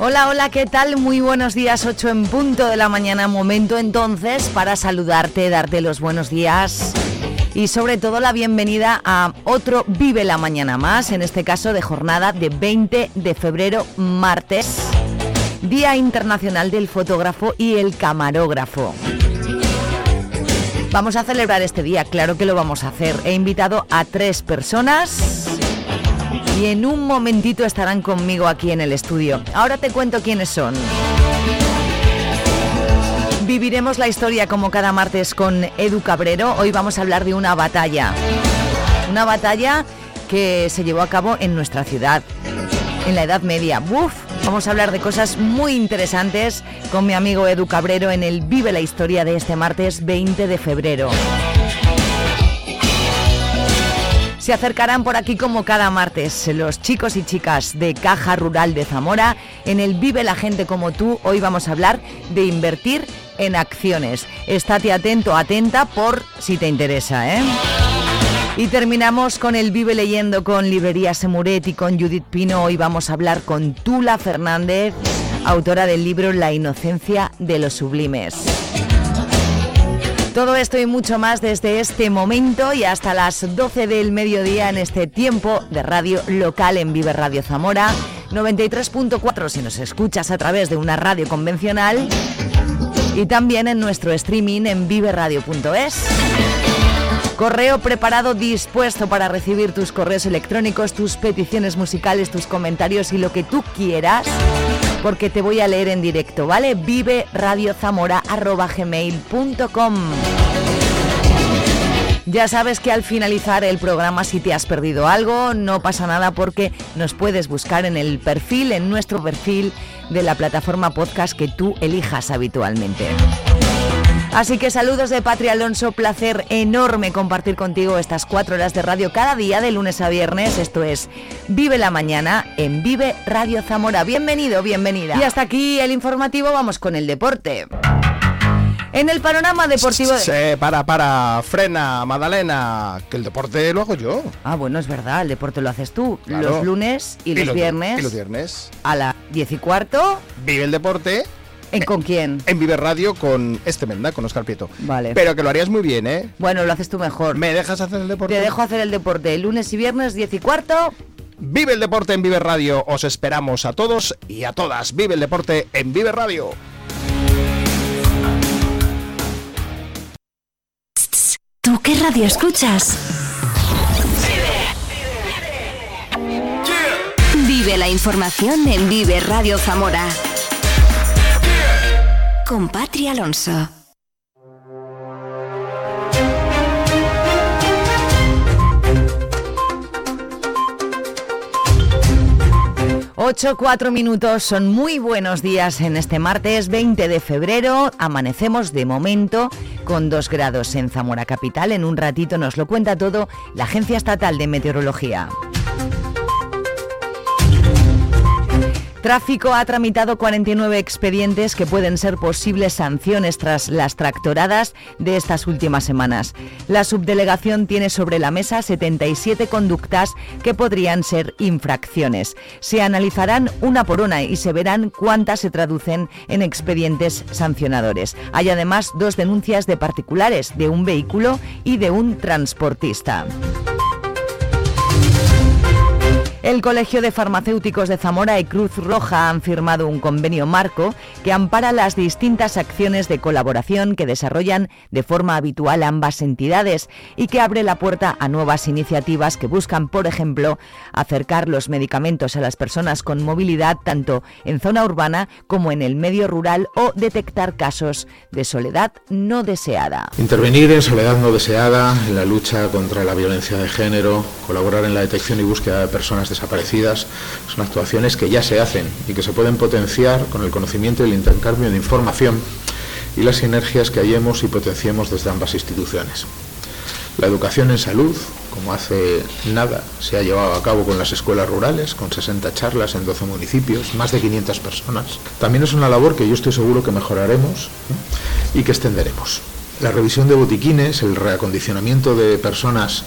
Hola, hola, ¿qué tal? Muy buenos días, 8 en punto de la mañana. Momento entonces para saludarte, darte los buenos días y sobre todo la bienvenida a otro Vive la Mañana más, en este caso de jornada de 20 de febrero, martes, Día Internacional del Fotógrafo y el Camarógrafo. Vamos a celebrar este día, claro que lo vamos a hacer. He invitado a tres personas y en un momentito estarán conmigo aquí en el estudio. Ahora te cuento quiénes son. Viviremos la historia como cada martes con Edu Cabrero. Hoy vamos a hablar de una batalla. Una batalla que se llevó a cabo en nuestra ciudad, en la Edad Media. ¡Buf! Vamos a hablar de cosas muy interesantes con mi amigo Edu Cabrero en el Vive la Historia de este martes 20 de febrero. Se acercarán por aquí como cada martes los chicos y chicas de Caja Rural de Zamora. En el Vive la gente como tú, hoy vamos a hablar de invertir en acciones. Estate atento, atenta por si te interesa, ¿eh? Y terminamos con el Vive Leyendo con Librería Semuret y con Judith Pino. Hoy vamos a hablar con Tula Fernández, autora del libro La inocencia de los sublimes. Todo esto y mucho más desde este momento y hasta las 12 del mediodía en este tiempo de radio local en Vive Radio Zamora, 93.4 si nos escuchas a través de una radio convencional y también en nuestro streaming en viveradio.es. Correo preparado, dispuesto para recibir tus correos electrónicos, tus peticiones musicales, tus comentarios y lo que tú quieras, porque te voy a leer en directo, ¿vale? Vive radiozamora.gmail.com ya sabes que al finalizar el programa si te has perdido algo, no pasa nada porque nos puedes buscar en el perfil, en nuestro perfil de la plataforma podcast que tú elijas habitualmente. Así que saludos de Patria Alonso, placer enorme compartir contigo estas cuatro horas de radio cada día de lunes a viernes. Esto es Vive la Mañana en Vive Radio Zamora. Bienvenido, bienvenida. Y hasta aquí el informativo, vamos con el deporte. En el panorama deportivo... Se para, para, frena, Madalena, que el deporte lo hago yo. Ah, bueno, es verdad, el deporte lo haces tú. Los lunes y, los, viernes. Y los viernes. A las 10 y cuarto. Vive el deporte. ¿En con quién? En Vive Radio con este Menda, con Oscar Prieto. Vale. Pero que lo harías muy bien, ¿eh? Bueno, lo haces tú mejor. ¿Me dejas hacer el deporte? Te dejo hacer el deporte. Lunes y viernes, 10 y cuarto. Vive el deporte en Vive Radio. Os esperamos a todos y a todas. Vive el deporte en Vive Radio. ¿Tú qué radio escuchas? Vive la información en Vive Radio Zamora. Con Patria Alonso. 8, 4 minutos, son muy buenos días en este martes 20 de febrero. Amanecemos de momento con 2 grados en Zamora Capital. En un ratito nos lo cuenta todo la Agencia Estatal de Meteorología. Tráfico ha tramitado 49 expedientes que pueden ser posibles sanciones tras las tractoradas de estas últimas semanas. La subdelegación tiene sobre la mesa 77 conductas que podrían ser infracciones. Se analizarán una por una y se verán cuántas se traducen en expedientes sancionadores. Hay además dos denuncias de particulares, de un vehículo y de un transportista. El Colegio de Farmacéuticos de Zamora y Cruz Roja han firmado un convenio marco que ampara las distintas acciones de colaboración que desarrollan de forma habitual ambas entidades y que abre la puerta a nuevas iniciativas que buscan, por ejemplo, acercar los medicamentos a las personas con movilidad tanto en zona urbana como en el medio rural o detectar casos de soledad no deseada. Intervenir en soledad no deseada, en la lucha contra la violencia de género, colaborar en la detección y búsqueda de personas desaparecidas son actuaciones que ya se hacen y que se pueden potenciar con el conocimiento y el intercambio de información y las sinergias que hallemos y potenciemos desde ambas instituciones. La educación en salud, como hace nada se ha llevado a cabo con las escuelas rurales, con 60 charlas en 12 municipios, más de 500 personas, también es una labor que yo estoy seguro que mejoraremos y que extenderemos. La revisión de botiquines, el reacondicionamiento de personas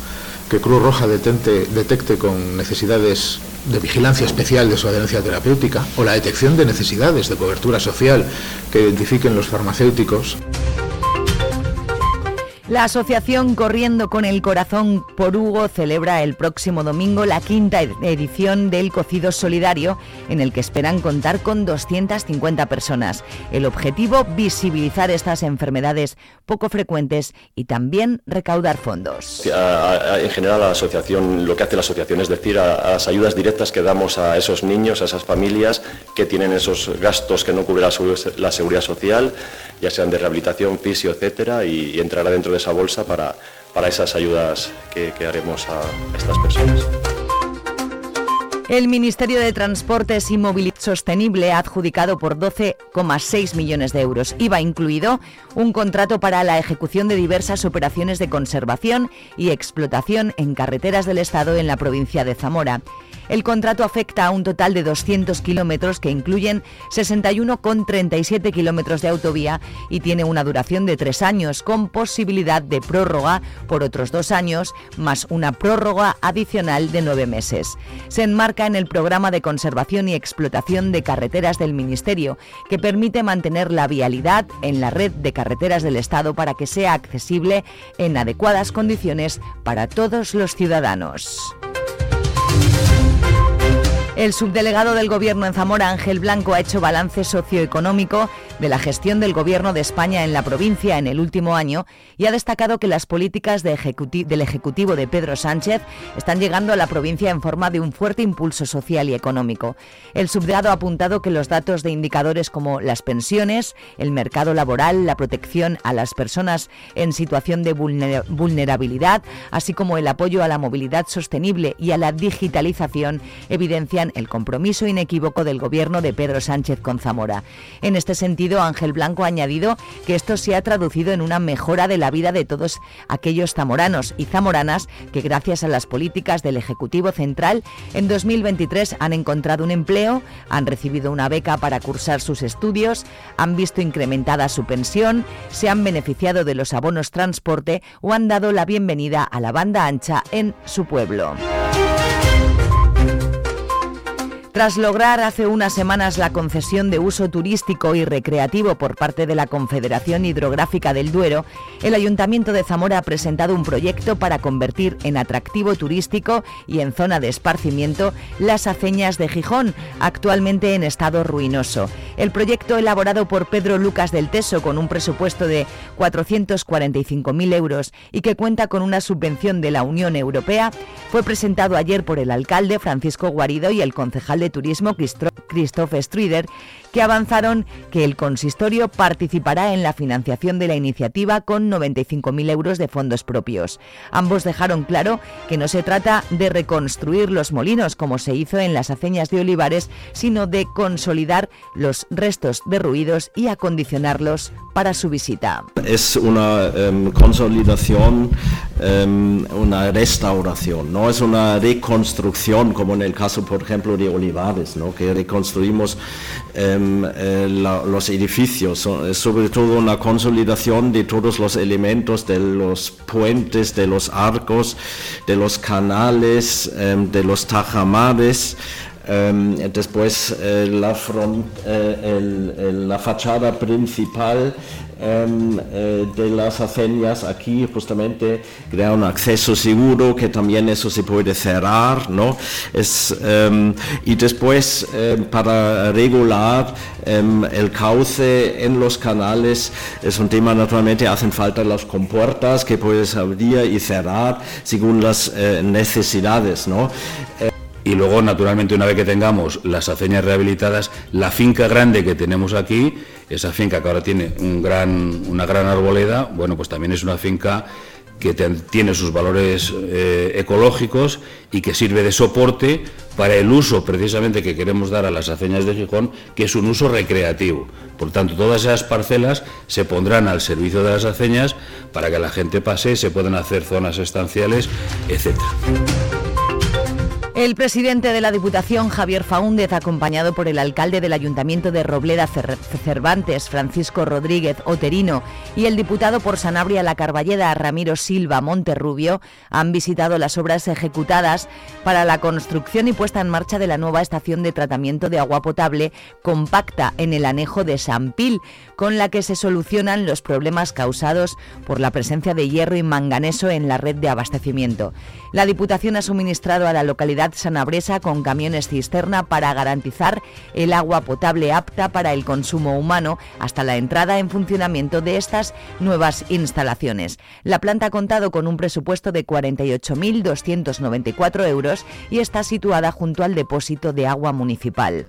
que Cruz Roja detecte con necesidades de vigilancia especial de su adherencia terapéutica o la detección de necesidades de cobertura social que identifiquen los farmacéuticos. La asociación Corriendo con el Corazón por Hugo celebra el próximo domingo la quinta edición del Cocido Solidario, en el que esperan contar con 250 personas. El objetivo, visibilizar estas enfermedades poco frecuentes y también recaudar fondos. En general, la asociación, lo que hace la asociación es decir, a, las ayudas directas que damos a esos niños, a esas familias que tienen esos gastos que no cubre la, seguridad social, ya sean de rehabilitación, fisio, etcétera, y, y entrará dentro de esa bolsa para, para esas ayudas que, haremos a estas personas. El Ministerio de Transportes y Movilidad Sostenible ha adjudicado por 12,6 millones de euros, IVA incluido, un contrato para la ejecución de diversas operaciones de conservación y explotación en carreteras del Estado en la provincia de Zamora. El contrato afecta a un total de 200 kilómetros que incluyen 61,37 kilómetros de autovía y tiene una duración de tres años, con posibilidad de prórroga por otros dos años, más una prórroga adicional de nueve meses. Se enmarca en el programa de conservación y explotación de carreteras del Ministerio, que permite mantener la vialidad en la red de carreteras del Estado para que sea accesible en adecuadas condiciones para todos los ciudadanos. El subdelegado del Gobierno en Zamora, Ángel Blanco, ha hecho balance socioeconómico de la gestión del Gobierno de España en la provincia en el último año y ha destacado que las políticas del Ejecutivo de Pedro Sánchez están llegando a la provincia en forma de un fuerte impulso social y económico. El subdelegado ha apuntado que los datos de indicadores como las pensiones, el mercado laboral, la protección a las personas en situación de vulnerabilidad, así como el apoyo a la movilidad sostenible y a la digitalización, evidencian el compromiso inequívoco del gobierno de Pedro Sánchez con Zamora. En este sentido, Ángel Blanco ha añadido que esto se ha traducido en una mejora de la vida de todos aquellos zamoranos y zamoranas que gracias a las políticas del Ejecutivo Central en 2023 han encontrado un empleo, han recibido una beca para cursar sus estudios, han visto incrementada su pensión, se han beneficiado de los abonos transporte o han dado la bienvenida a la banda ancha en su pueblo. Tras lograr hace unas semanas la concesión de uso turístico y recreativo por parte de la Confederación Hidrográfica del Duero, el Ayuntamiento de Zamora ha presentado un proyecto para convertir en atractivo turístico y en zona de esparcimiento las aceñas de Gijón, actualmente en estado ruinoso. El proyecto elaborado por Pedro Lucas del Teso con un presupuesto de 445.000 euros y que cuenta con una subvención de la Unión Europea fue presentado ayer por el alcalde Francisco Guarido y el concejal de Turismo Christophe Strider, que avanzaron que el consistorio participará en la financiación de la iniciativa con 95.000 euros de fondos propios. Ambos dejaron claro que no se trata de reconstruir los molinos como se hizo en las aceñas de Olivares, sino de consolidar los restos derruidos y acondicionarlos para su visita. Es una em, consolidación, em, una restauración, no es una reconstrucción como en el caso, por ejemplo, de Olivares que reconstruimos em, eh, los edificios, sobre todo una consolidación de todos los elementos de los puentes, de los arcos, de los canales, em, de los tajamares. Em, después eh, la, eh, la fachada principal em, eh, de las aceñas aquí justamente crea un acceso seguro que también eso se puede cerrar ¿no? es, em, y después para regular el cauce en los canales es un tema naturalmente hacen falta las compuertas que puedes abrir y cerrar según las necesidades ¿no? Y luego, naturalmente, una vez que tengamos las aceñas rehabilitadas, la finca grande que tenemos aquí, esa finca que ahora tiene un gran, una gran arboleda, bueno, pues también es una finca que tiene sus valores eh, ecológicos y que sirve de soporte para el uso precisamente que queremos dar a las aceñas de Gijón, que es un uso recreativo. Por tanto, todas esas parcelas se pondrán al servicio de las aceñas para que la gente pase, se puedan hacer zonas estanciales, etcétera. El presidente de la Diputación, Javier Faúndez, acompañado por el alcalde del Ayuntamiento de Robleda Cervantes, Francisco Rodríguez Oterino, y el diputado por Sanabria La Carballeda, Ramiro Silva Monterrubio, han visitado las obras ejecutadas para la construcción y puesta en marcha de la nueva estación de tratamiento de agua potable compacta en el anejo de San Pil, con la que se solucionan los problemas causados por la presencia de hierro y manganeso en la red de abastecimiento. La Diputación ha suministrado a la localidad sanabresa con camiones cisterna para garantizar el agua potable apta para el consumo humano hasta la entrada en funcionamiento de estas nuevas instalaciones. La planta ha contado con un presupuesto de 48.294 euros y está situada junto al depósito de agua municipal.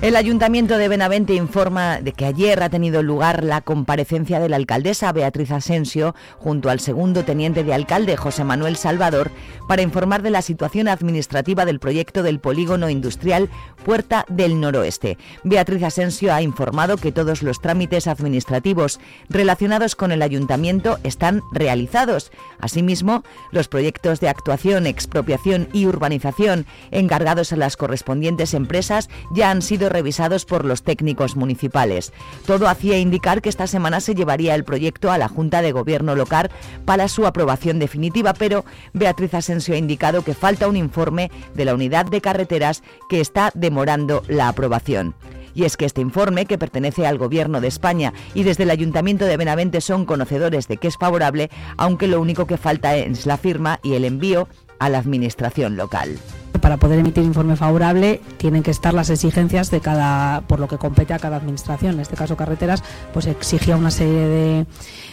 El Ayuntamiento de Benavente informa de que ayer ha tenido lugar la comparecencia de la alcaldesa Beatriz Asensio junto al segundo teniente de alcalde José Manuel Salvador para informar de la situación administrativa del proyecto del polígono industrial Puerta del Noroeste. Beatriz Asensio ha informado que todos los trámites administrativos relacionados con el ayuntamiento están realizados. Asimismo, los proyectos de actuación, expropiación y urbanización encargados a las correspondientes empresas ya han sido revisados por los técnicos municipales. Todo hacía indicar que esta semana se llevaría el proyecto a la Junta de Gobierno local para su aprobación definitiva, pero Beatriz Asensio ha indicado que falta un informe de la unidad de carreteras que está demorando la aprobación. Y es que este informe, que pertenece al Gobierno de España y desde el Ayuntamiento de Benavente son conocedores de que es favorable, aunque lo único que falta es la firma y el envío a la Administración local. Para poder emitir informe favorable tienen que estar las exigencias de cada por lo que compete a cada administración. En este caso carreteras pues exigía una serie de,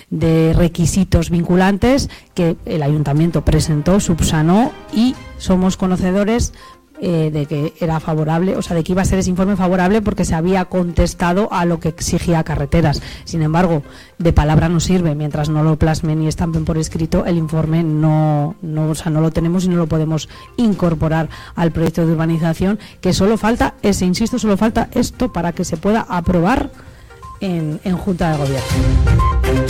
de requisitos vinculantes que el ayuntamiento presentó subsanó y somos conocedores eh, de que era favorable, o sea, de que iba a ser ese informe favorable porque se había contestado a lo que exigía carreteras. Sin embargo, de palabra no sirve, mientras no lo plasmen y estampen por escrito, el informe no, o sea, no lo tenemos y no lo podemos incorporar al proyecto de urbanización, que solo falta, ese, insisto, solo falta esto para que se pueda aprobar en Junta de Gobierno.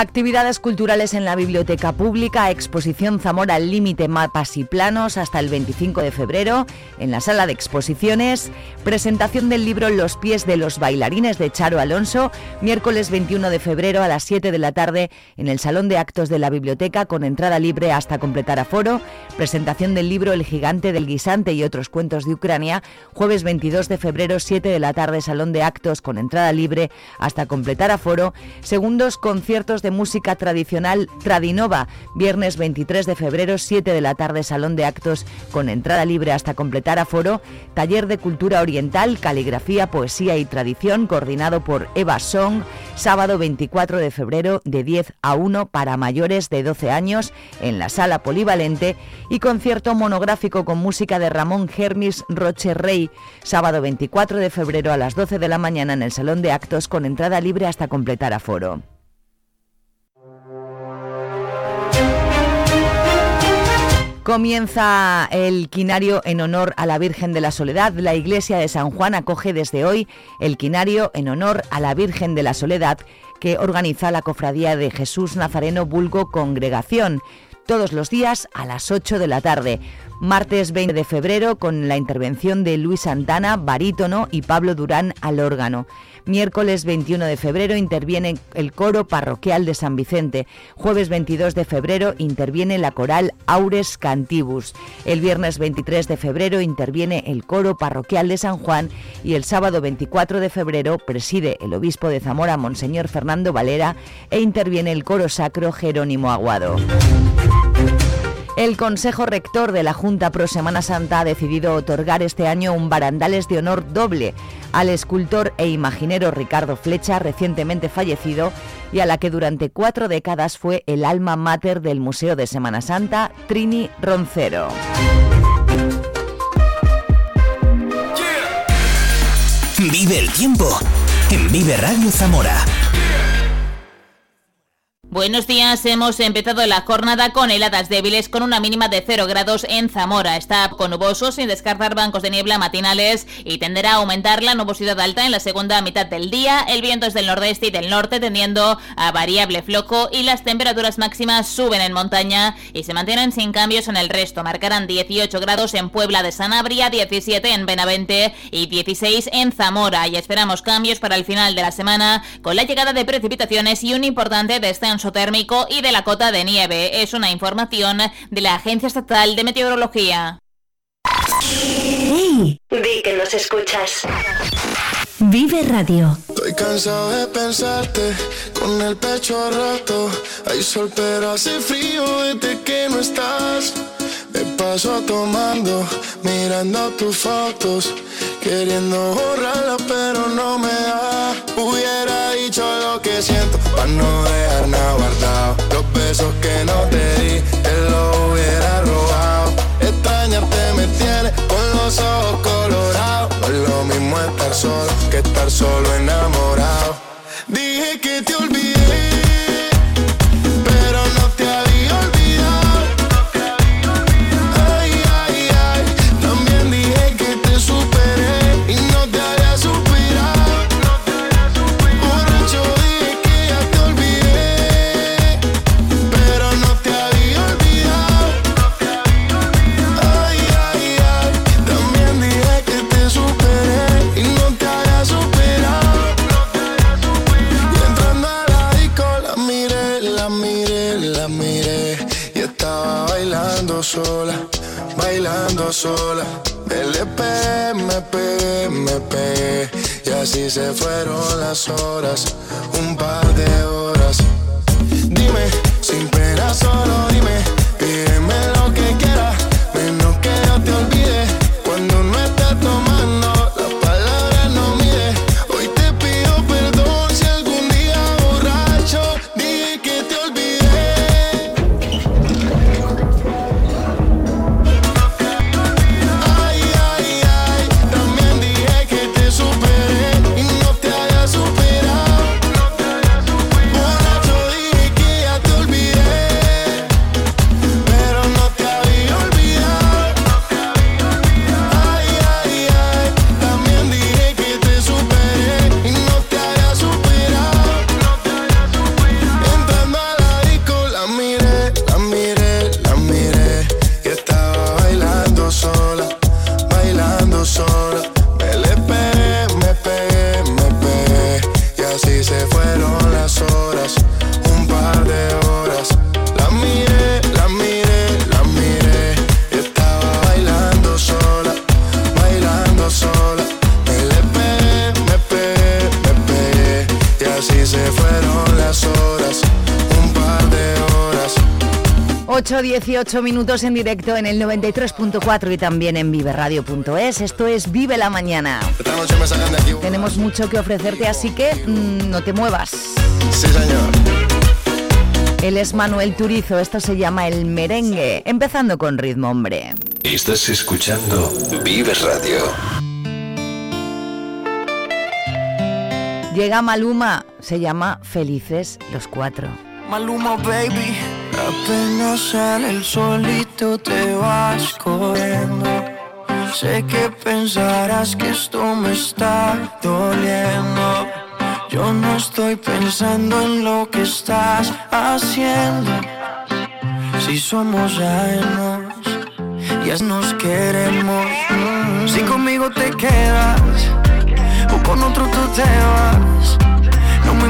Actividades culturales en la Biblioteca Pública, exposición Zamora al Límite Mapas y Planos hasta el 25 de febrero en la sala de exposiciones, presentación del libro Los pies de los bailarines de Charo Alonso, miércoles 21 de febrero a las 7 de la tarde en el Salón de Actos de la Biblioteca con entrada libre hasta completar aforo, presentación del libro El gigante del guisante y otros cuentos de Ucrania, jueves 22 de febrero 7 de la tarde Salón de Actos con entrada libre hasta completar aforo, segundos conciertos de música tradicional Tradinova, viernes 23 de febrero, 7 de la tarde, Salón de Actos con entrada libre hasta completar aforo, taller de cultura oriental, caligrafía, poesía y tradición, coordinado por Eva Song, sábado 24 de febrero de 10 a 1 para mayores de 12 años en la sala polivalente y concierto monográfico con música de Ramón Hermis Roche Rey, sábado 24 de febrero a las 12 de la mañana en el Salón de Actos con entrada libre hasta completar aforo. Comienza el quinario en honor a la Virgen de la Soledad. La iglesia de San Juan acoge desde hoy el quinario en honor a la Virgen de la Soledad que organiza la Cofradía de Jesús Nazareno Vulgo Congregación todos los días a las 8 de la tarde. Martes 20 de febrero con la intervención de Luis Santana, barítono, y Pablo Durán al órgano. Miércoles 21 de febrero interviene el coro parroquial de San Vicente. Jueves 22 de febrero interviene la coral Aures Cantibus. El viernes 23 de febrero interviene el coro parroquial de San Juan y el sábado 24 de febrero preside el obispo de Zamora, Monseñor Fernando Valera, e interviene el coro sacro Jerónimo Aguado. El Consejo Rector de la Junta Pro Semana Santa ha decidido otorgar este año un barandales de honor doble al escultor e imaginero Ricardo Flecha, recientemente fallecido, y a la que durante cuatro décadas fue el alma mater del Museo de Semana Santa, Trini Roncero. Vive el tiempo en Vive Radio Zamora. Buenos días, hemos empezado la jornada con heladas débiles con una mínima de 0 grados en Zamora. Está con nuboso sin descartar bancos de niebla matinales y tenderá a aumentar la nubosidad alta en la segunda mitad del día. El viento es del nordeste y del norte tendiendo a variable floco y las temperaturas máximas suben en montaña y se mantienen sin cambios en el resto. Marcarán 18 grados en Puebla de Sanabria, 17 en Benavente y 16 en Zamora. Y esperamos cambios para el final de la semana con la llegada de precipitaciones y un importante descenso térmico y de la cota de nieve. Es una información de la Agencia Estatal de Meteorología. ¡Hey! Di que nos escuchas. Vive Radio. Estoy cansado de pensarte con el pecho roto. Hay sol, pero hace frío desde que no estás. Me paso tomando, mirando tus fotos, queriendo borrarla, pero no me da. Hubiera lo que siento, para no dejar nada guardado. Los besos que no te di, te lo hubiera robado. Extrañarte me tiene con los ojos colorados. No es lo mismo estar solo que estar solo enamorado. Dije que te olvidé. Estaba bailando sola, bailando sola. Le pegué, me pegué, me pegué. Y así se fueron las horas, un par de horas. Dime, sin pena solo dime Pídeme 8-18 minutos en directo en el 93.4 y también en viveradio.es. Esto es Vive la Mañana. Esta noche me sacan de aquí. Tenemos mucho que ofrecerte, así que mm, no te muevas. Sí, señor. Él es Manuel Turizo, esto se llama el merengue, empezando con ritmo, hombre. Estás escuchando Vive Radio. Llega Maluma, se llama Felices los Cuatro. Maluma, baby. Apenas sale el solito te vas corriendo. Sé que pensarás que esto me está doliendo. Yo no estoy pensando en lo que estás haciendo. Si somos ajenos, ya nos queremos. Si conmigo te quedas, o con otro tú te vas.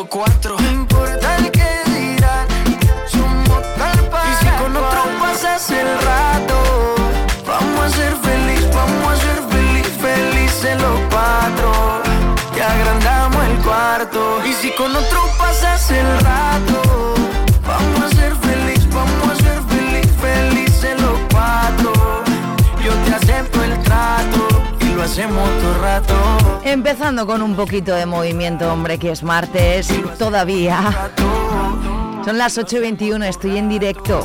los cuatro. No importa el que dirán. Somos tal para Y si con otro pasas el rato Vamos a ser feliz, vamos a ser feliz, felices los cuatro Y agrandamos el cuarto Y si con otro hacemos todo rato Empezando con un poquito de movimiento, hombre, que es martes, todavía. Son las 8 y 21, estoy en directo.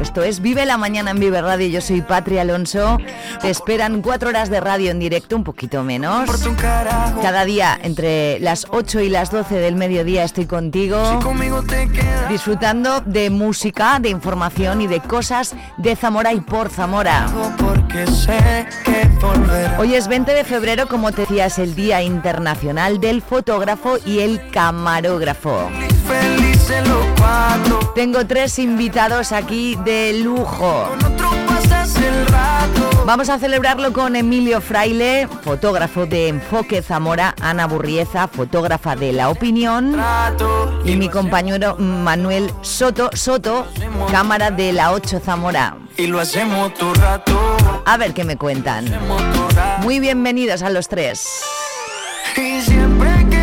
Esto es Vive la Mañana en Vive Radio. Yo soy Patria Alonso. Te esperan cuatro horas de radio en directo, un poquito menos. Cada día entre las 8 y las 12 del mediodía estoy contigo. Disfrutando de música, de información y de cosas de Zamora y por Zamora. Hoy es 20 de febrero, como te decía, es el Día Internacional del Fotógrafo y el Camarógrafo. Felices los cuatro Tengo tres invitados aquí de lujo. Otro pasas el rato Vamos a celebrarlo con Emilio Fraile, fotógrafo de Enfoque Zamora, Ana Burrieza, fotógrafa de La Opinión, y mi compañero Manuel Soto, Soto, cámara de La 8 Zamora. Y lo hacemos todo rato A ver qué me cuentan. Muy bienvenidos a los tres. Y siempre que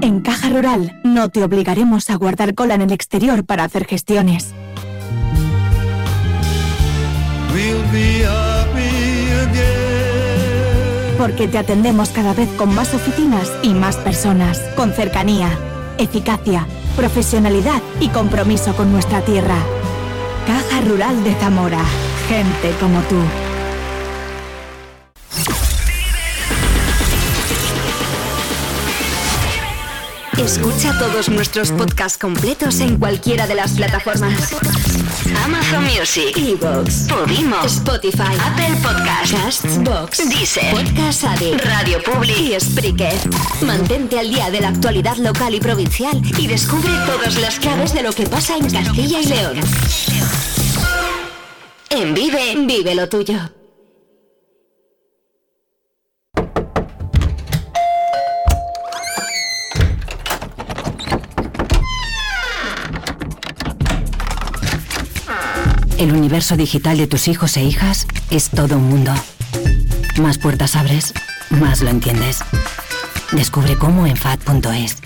En Caja Rural no te obligaremos a guardar cola en el exterior para hacer gestiones. Porque te atendemos cada vez con más oficinas y más personas, con cercanía, eficacia, profesionalidad y compromiso con nuestra tierra. Caja Rural de Zamora. Gente como tú. Escucha todos nuestros podcasts completos en cualquiera de las plataformas. Amazon Music, Evox, Podimo, Spotify, Apple Podcasts, Castbox, Deezer, Podcast Addict, Radio Public y Spreaker. Mantente al día de la actualidad local y provincial y descubre todas las claves de lo que pasa en Castilla y León. En Vive, vive lo tuyo. El universo digital de tus hijos e hijas es todo un mundo. Más puertas abres, más lo entiendes. Descubre cómo en FAD.es.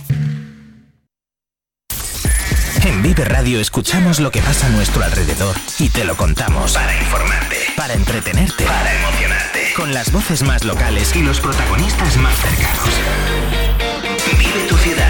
En Vive Radio escuchamos lo que pasa a nuestro alrededor y te lo contamos. Para informarte, para entretenerte, para emocionarte. Con las voces más locales y los protagonistas más cercanos. Vive tu ciudad.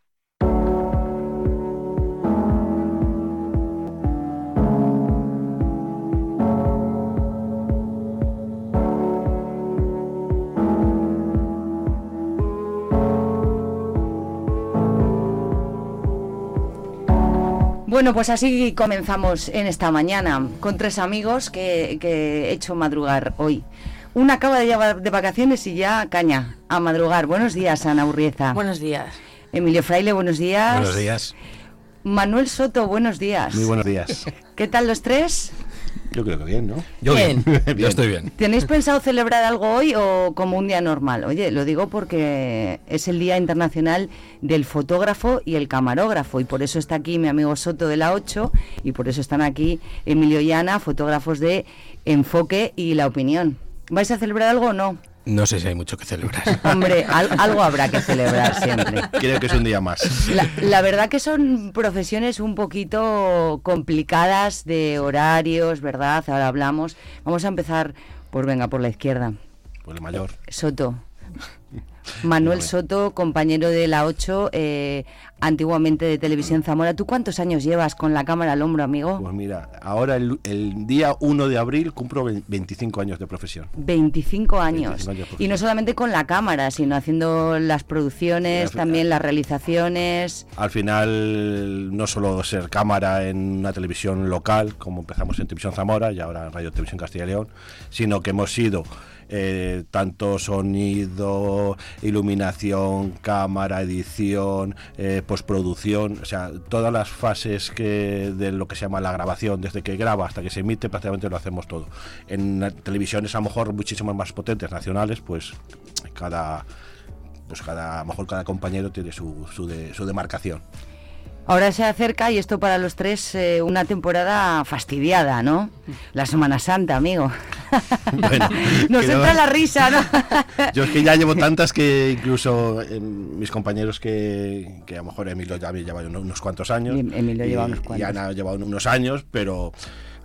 Bueno, pues así comenzamos en esta mañana con tres amigos que, que he hecho madrugar hoy. Una acaba de llevar de vacaciones y ya caña a madrugar. Buenos días, Ana Urrieza. Buenos días. Emilio Fraile, buenos días. Buenos días. Manuel Soto, buenos días. Muy buenos días. ¿Qué tal los tres? Yo creo que bien, ¿no? Yo bien, Bien. yo estoy bien. ¿Tenéis pensado celebrar algo hoy o como un día normal? Oye, lo digo porque es el Día Internacional del Fotógrafo y el Camarógrafo y por eso está aquí mi amigo Soto de la 8 y por eso están aquí Emilio y Ana, fotógrafos de Enfoque y La Opinión. ¿Vais a celebrar algo o no? No sé si hay mucho que celebrar. Hombre, al- algo habrá que celebrar siempre. Creo que es un día más. La, la verdad que son profesiones un poquito complicadas de horarios, ¿verdad? Ahora hablamos. Vamos a empezar, pues venga, por la izquierda. Por el mayor. Soto. Manuel Soto, compañero de la 8, eh, antiguamente de Televisión Zamora. ¿Tú cuántos años llevas con la cámara al hombro, amigo? Pues mira, ahora el, el día 1 de abril cumplo ve- 25 años de profesión. 25 años. 25 años de Y no solamente con la cámara, sino haciendo las producciones, también las realizaciones. Al final, no solo ser cámara en una televisión local, como empezamos en Televisión Zamora y ahora en Radio Televisión Castilla y León, sino que hemos sido eh, tanto sonido, iluminación, cámara, edición, eh, postproducción, o sea, todas las fases que de lo que se llama la grabación, desde que graba hasta que se emite, prácticamente lo hacemos todo. En televisiones a lo mejor muchísimo más potentes, nacionales, pues cada pues cada, a lo mejor cada compañero tiene su, su demarcación. Ahora se acerca, y esto para los tres, eh, una temporada fastidiada, ¿no? La Semana Santa, amigo. Bueno, Nos creo- entra la risa, ¿no? Yo es que ya llevo tantas que incluso eh, mis compañeros que, que a lo mejor Emilio ya me lleva unos, unos cuantos años. Y Emilio y- lleva unos Y cuantos. Ana lleva un- unos años, pero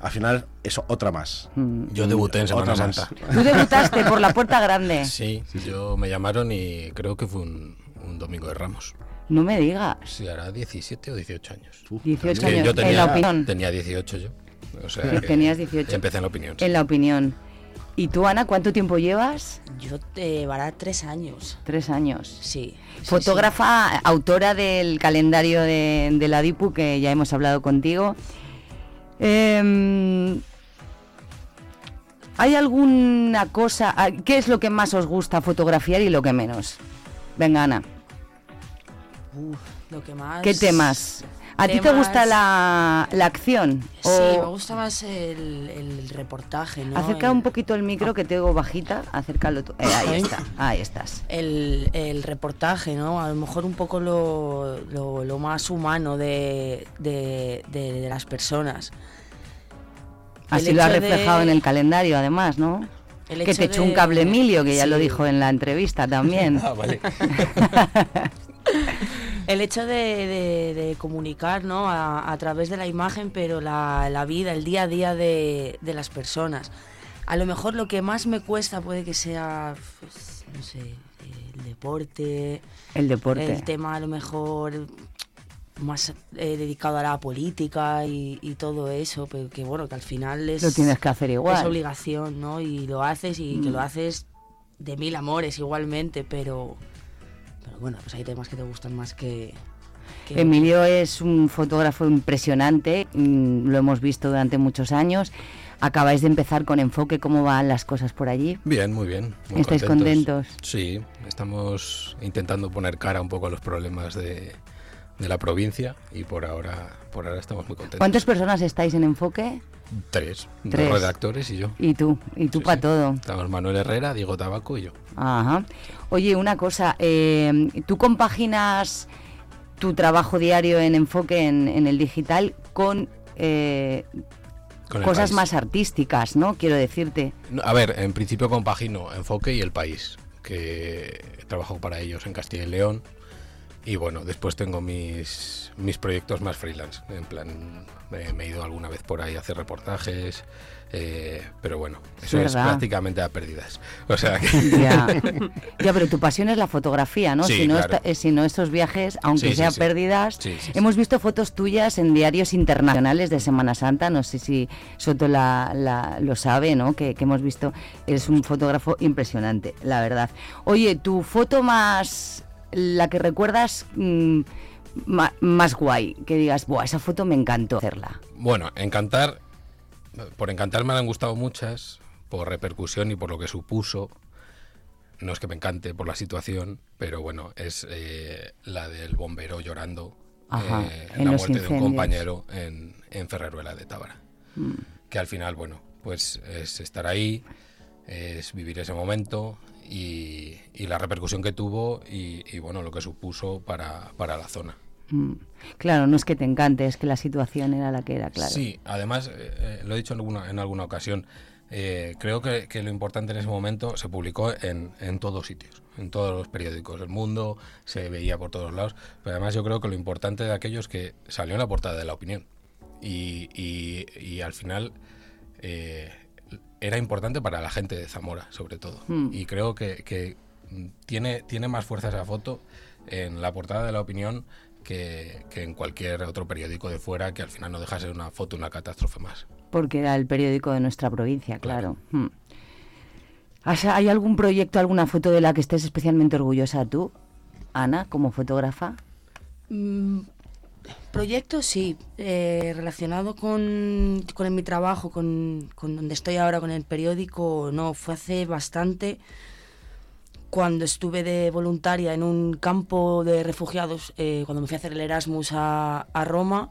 al final es otra más. Yo debuté en Semana Otra más. Santa. Tú debutaste por la puerta grande. Sí, yo me llamaron y creo que fue un, un domingo de Ramos. No me digas. Sí, hará 17 o 18 años. 18 Que años, Yo en tenía, la opinión. tenía 18 yo. O sea tenías 18. Empecé en la opinión. sí. En la opinión. ¿Y tú, Ana, cuánto tiempo llevas? Yo te llevará tres años. Tres años. Sí. sí, Fotógrafa, autora del calendario de, de la DIPU, que ya hemos hablado contigo. Em, ¿Hay alguna cosa? ah, ¿Qué es lo que más os gusta fotografiar y lo que menos? Venga, Ana. Uf, lo que más... ¿Qué temas? ¿A ti te gusta la, la acción? Sí, O- me gusta más el, el reportaje, ¿no? Acerca El- un poquito el micro que te oigo bajita, acércalo tú. Eh, ahí está, ahí estás. el, el reportaje, ¿no? A lo mejor un poco lo, lo- lo más humano de, de- de- de las personas. Así lo ha reflejado en el calendario, además, ¿no? El Que te echó un cable Emilio, que ya lo dijo en la entrevista también. Ah, vale. El hecho de, de- de comunicar ¿no? a, a través de la imagen, pero la, la vida, el día a día de, de las personas. A lo mejor lo que más me cuesta puede que sea, pues, no sé, el deporte. El deporte. El tema a lo mejor más eh, dedicado a la política y, y todo eso, pero que bueno, que al final es... Lo tienes que hacer igual. Es obligación, ¿no? Y lo haces y que Mm. lo haces de mil amores igualmente, pero... Pero bueno, pues hay temas que te gustan más que... que Emilio es un fotógrafo impresionante, mm, lo hemos visto durante muchos años. Acabáis de empezar con enfoque, ¿cómo van las cosas por allí? Bien, muy bien. muy ¿Estáis contentos? Sí, estamos intentando poner cara un poco a los problemas de, de la provincia y por ahora, por ahora estamos muy contentos. ¿Cuántas personas estáis en enfoque? Tres. Tres. Dos redactores y yo. Y tú, y tú Sí, para sí. todo. Estamos Manuel Herrera, Diego Tabaco y yo. Ajá. Oye, una cosa, eh, ¿tú compaginas tu trabajo diario en enfoque en, en el digital con, eh, Con cosas país. más artísticas, ¿no? Quiero decirte. A ver, en principio compagino Enfoque y El País, que trabajo para ellos en Castilla y León. Y bueno, después tengo mis, mis proyectos más freelance. En plan, me, me he ido alguna vez por ahí a hacer reportajes. eh, pero bueno, eso es prácticamente a pérdidas. O sea que. Ya. ya, pero tu pasión es la fotografía, ¿no? Sí, si, no claro. esta- eh, si no estos viajes, aunque Sí, sea sí. pérdidas. Sí, sí, sí. Hemos visto fotos tuyas en diarios internacionales de Semana Santa, no sé si Soto la, la- lo sabe, ¿no? Que, que hemos visto, eres un fotógrafo impresionante, la verdad. Oye, tu foto más, la que recuerdas mm, más guay? Que digas, Buah, esa foto me encantó hacerla. Bueno, encantar, por encantar me han gustado muchas, por repercusión y por lo que supuso. No es que me encante por la situación, pero bueno, es eh, la del bombero llorando Ajá, eh, en la muerte de un compañero en, en Ferreruela de Tábara. Mm. Que al final, bueno, pues es estar ahí, es vivir ese momento y, y la repercusión que tuvo y, y, bueno, lo que supuso para, para la zona. Mm. Claro, no es que te encante, es que la situación era la que era, claro. Sí, además, eh, eh, lo he dicho en alguna, en alguna ocasión, eh, creo que, que lo importante en ese momento se publicó en, en todos sitios, en todos los periódicos del mundo, se veía por todos lados, pero además yo creo que lo importante de aquello es que salió en la portada de la opinión y, y- y al final eh, era importante para la gente de Zamora, sobre todo. Mm. Y creo que, que, tiene, tiene más fuerza esa foto en la portada de la opinión que, que en cualquier otro periódico de fuera, que al final no deja de ser una foto, una catástrofe más. Porque era el periódico de nuestra provincia, claro. Mm. ¿Has- ¿Hay algún proyecto, alguna foto de la que estés especialmente orgullosa tú, Ana, como fotógrafa? Mm, proyecto sí, eh, relacionado con, con mi trabajo, con, con donde estoy ahora, con el periódico, no, fue hace bastante cuando estuve de voluntaria en un campo de refugiados, eh, cuando me fui a hacer el Erasmus a, a Roma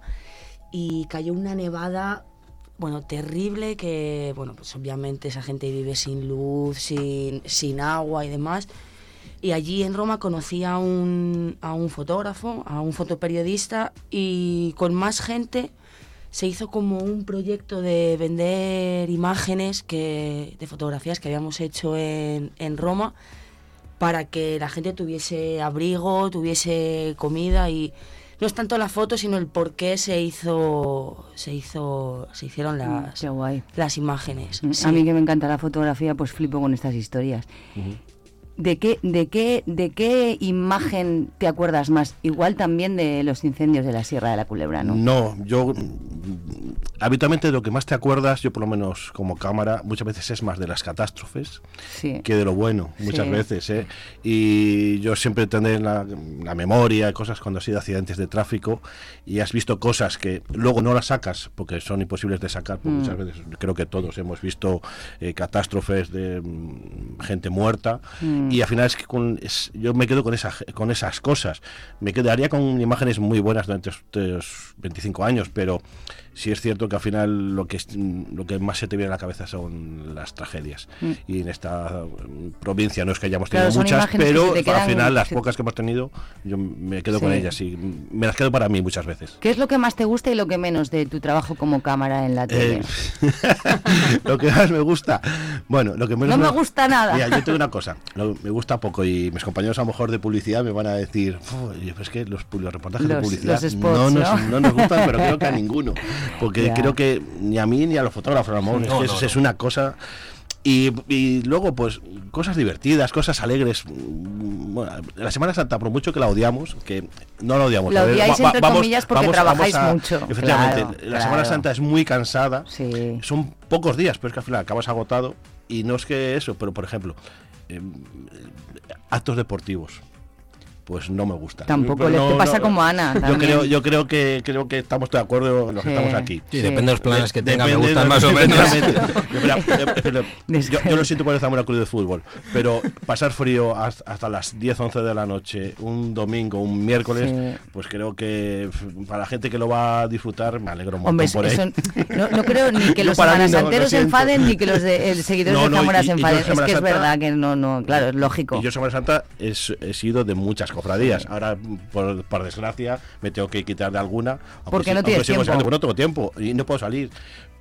y cayó una nevada, bueno, terrible, que, bueno, pues obviamente esa gente vive sin luz, sin, sin agua y demás. Y allí en Roma conocí a un, a un fotógrafo, a un fotoperiodista y con más gente se hizo como un proyecto de vender imágenes que, de fotografías que habíamos hecho en, en Roma para que la gente tuviese abrigo, tuviese comida y no es tanto la foto sino el por qué se hizo se hizo se hicieron las Qué guay. las imágenes. Mm, Sí. A mí que me encanta la fotografía, pues flipo con estas historias. ¿De qué, de, qué, ¿De qué imagen te acuerdas más? Igual también de los incendios de la Sierra de la Culebra, ¿no? No, yo mm, habitualmente de lo que más te acuerdas, yo por lo menos como cámara, muchas veces es más de las catástrofes Sí. que de lo bueno, muchas Sí. veces. ¿eh? Y yo siempre tendré en la, la memoria cosas cuando ha sido accidentes de tráfico y has visto cosas que luego no las sacas porque son imposibles de sacar, porque Mm. muchas veces creo que todos hemos visto eh, catástrofes de mm, gente muerta Mm. Y al final es que con, es- yo me quedo con, esa, con esas cosas. Me quedaría con imágenes muy buenas durante estos 25 años, pero sí es cierto que al final lo que, lo que más se te viene a la cabeza son las tragedias. Mm. Y en esta mm, provincia no es que hayamos Claro, tenido son muchas, que pero te al final las se- pocas que hemos tenido, yo me quedo con Sí. ellas y me las quedo para mí muchas veces. ¿Qué es lo que más te gusta y lo que menos de tu trabajo como cámara en la tele? Eh, lo que más me gusta, bueno, lo que menos No me gusta nada. Mira, yo tengo una cosa, lo- me gusta poco y mis compañeros a lo mejor de publicidad me van a decir, "Fu, y es que los, pu- los reportajes de Los- publicidad los spots, no, nos, ¿no? no nos gustan, pero creo que a ninguno, porque Ya. creo que ni a mí ni a los fotógrafos, a lo mejor, es, No, que no, es, una cosa... Y, y luego, pues, cosas divertidas, cosas alegres. Bueno, la Semana Santa, por mucho que la odiamos, que no la odiamos. La a ver, odiáis entre comillas porque trabajáis a- mucho, Efectivamente, claro, la Semana claro. Santa es muy cansada. Sí. Son pocos días, pero es que al final acabas agotado. Y no es que eso, pero por ejemplo, em, actos deportivos. Pues no me gusta. Tampoco no- te pasa no- como Ana, Yo también. creo, yo creo que creo que estamos de acuerdo los que Sí. estamos aquí. Sí, depende de los planes que tenga, me depende gustan de- más o menos. Yo, yo, lo siento por el Zamora Club de Fútbol, pero pasar frío hasta, hasta las 10, 11 de la noche, un domingo, un miércoles, Sí. pues creo que para la gente que lo va a disfrutar, me alegro un montón Hombre, por eso- no, no creo ni que los samanasanteros se enfaden ni que los de, el seguidores No, de Zamora y- se enfaden. en Es que es verdad que no, no, claro, es lógico. Y yo Semana Santa es- he sido de muchas cofradías. Ahora, por, por desgracia, me tengo que quitar de alguna. Porque no tienes tiempo. saliendo, no tengo tiempo y no puedo salir.